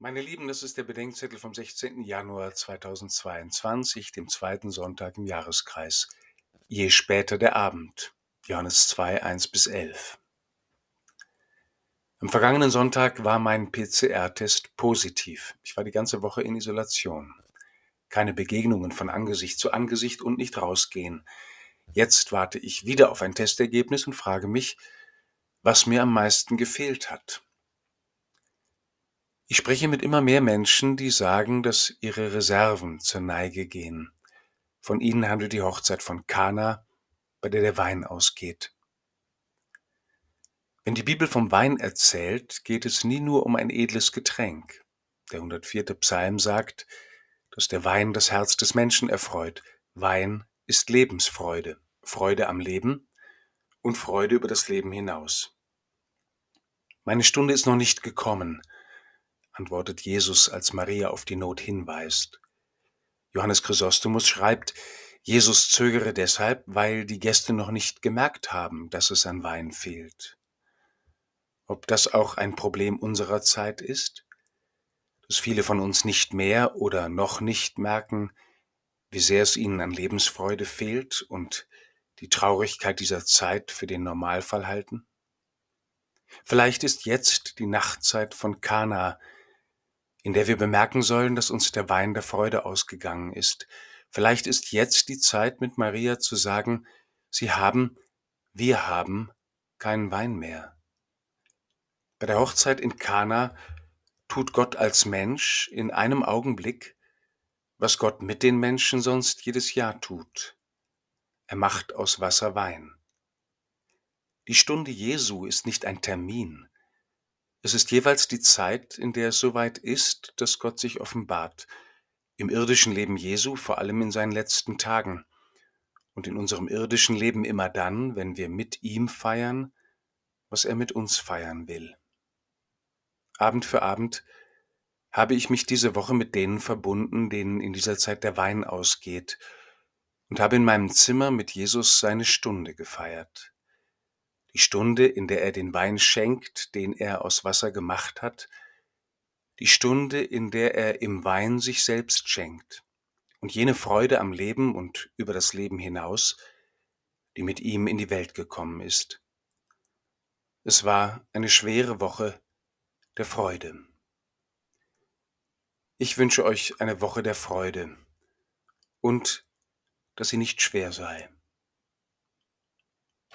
Meine Lieben, das ist der Bedenkzettel vom 16. Januar 2022, dem zweiten Sonntag im Jahreskreis. Je später der Abend. Johannes 2, 1 bis 11. Am vergangenen Sonntag war mein PCR-Test positiv. Ich war die ganze Woche in Isolation. Keine Begegnungen von Angesicht zu Angesicht und nicht rausgehen. Jetzt warte ich wieder auf ein Testergebnis und frage mich, was mir am meisten gefehlt hat. Ich spreche mit immer mehr Menschen, die sagen, dass ihre Reserven zur Neige gehen. Von ihnen handelt die Hochzeit von Kana, bei der der Wein ausgeht. Wenn die Bibel vom Wein erzählt, geht es nie nur um ein edles Getränk. Der 104. Psalm sagt, dass der Wein das Herz des Menschen erfreut. Wein ist Lebensfreude, Freude am Leben und Freude über das Leben hinaus. Meine Stunde ist noch nicht gekommen, antwortet Jesus, als Maria auf die Not hinweist. Johannes Chrysostomus schreibt, Jesus zögere deshalb, weil die Gäste noch nicht gemerkt haben, dass es an Wein fehlt. Ob das auch ein Problem unserer Zeit ist? Dass viele von uns nicht mehr oder noch nicht merken, wie sehr es ihnen an Lebensfreude fehlt und die Traurigkeit dieser Zeit für den Normalfall halten? Vielleicht ist jetzt die Nachtzeit von Kana, in der wir bemerken sollen, dass uns der Wein der Freude ausgegangen ist. Vielleicht ist jetzt die Zeit, mit Maria zu sagen, Sie haben, wir haben keinen Wein mehr. Bei der Hochzeit in Kana tut Gott als Mensch in einem Augenblick, was Gott mit den Menschen sonst jedes Jahr tut. Er macht aus Wasser Wein. Die Stunde Jesu ist nicht ein Termin, es ist jeweils die Zeit, in der es soweit ist, dass Gott sich offenbart, im irdischen Leben Jesu, vor allem in seinen letzten Tagen, und in unserem irdischen Leben immer dann, wenn wir mit ihm feiern, was er mit uns feiern will. Abend für Abend habe ich mich diese Woche mit denen verbunden, denen in dieser Zeit der Wein ausgeht, und habe in meinem Zimmer mit Jesus seine Stunde gefeiert die Stunde, in der er den Wein schenkt, den er aus Wasser gemacht hat, die Stunde, in der er im Wein sich selbst schenkt und jene Freude am Leben und über das Leben hinaus, die mit ihm in die Welt gekommen ist. Es war eine schwere Woche der Freude. Ich wünsche euch eine Woche der Freude und dass sie nicht schwer sei.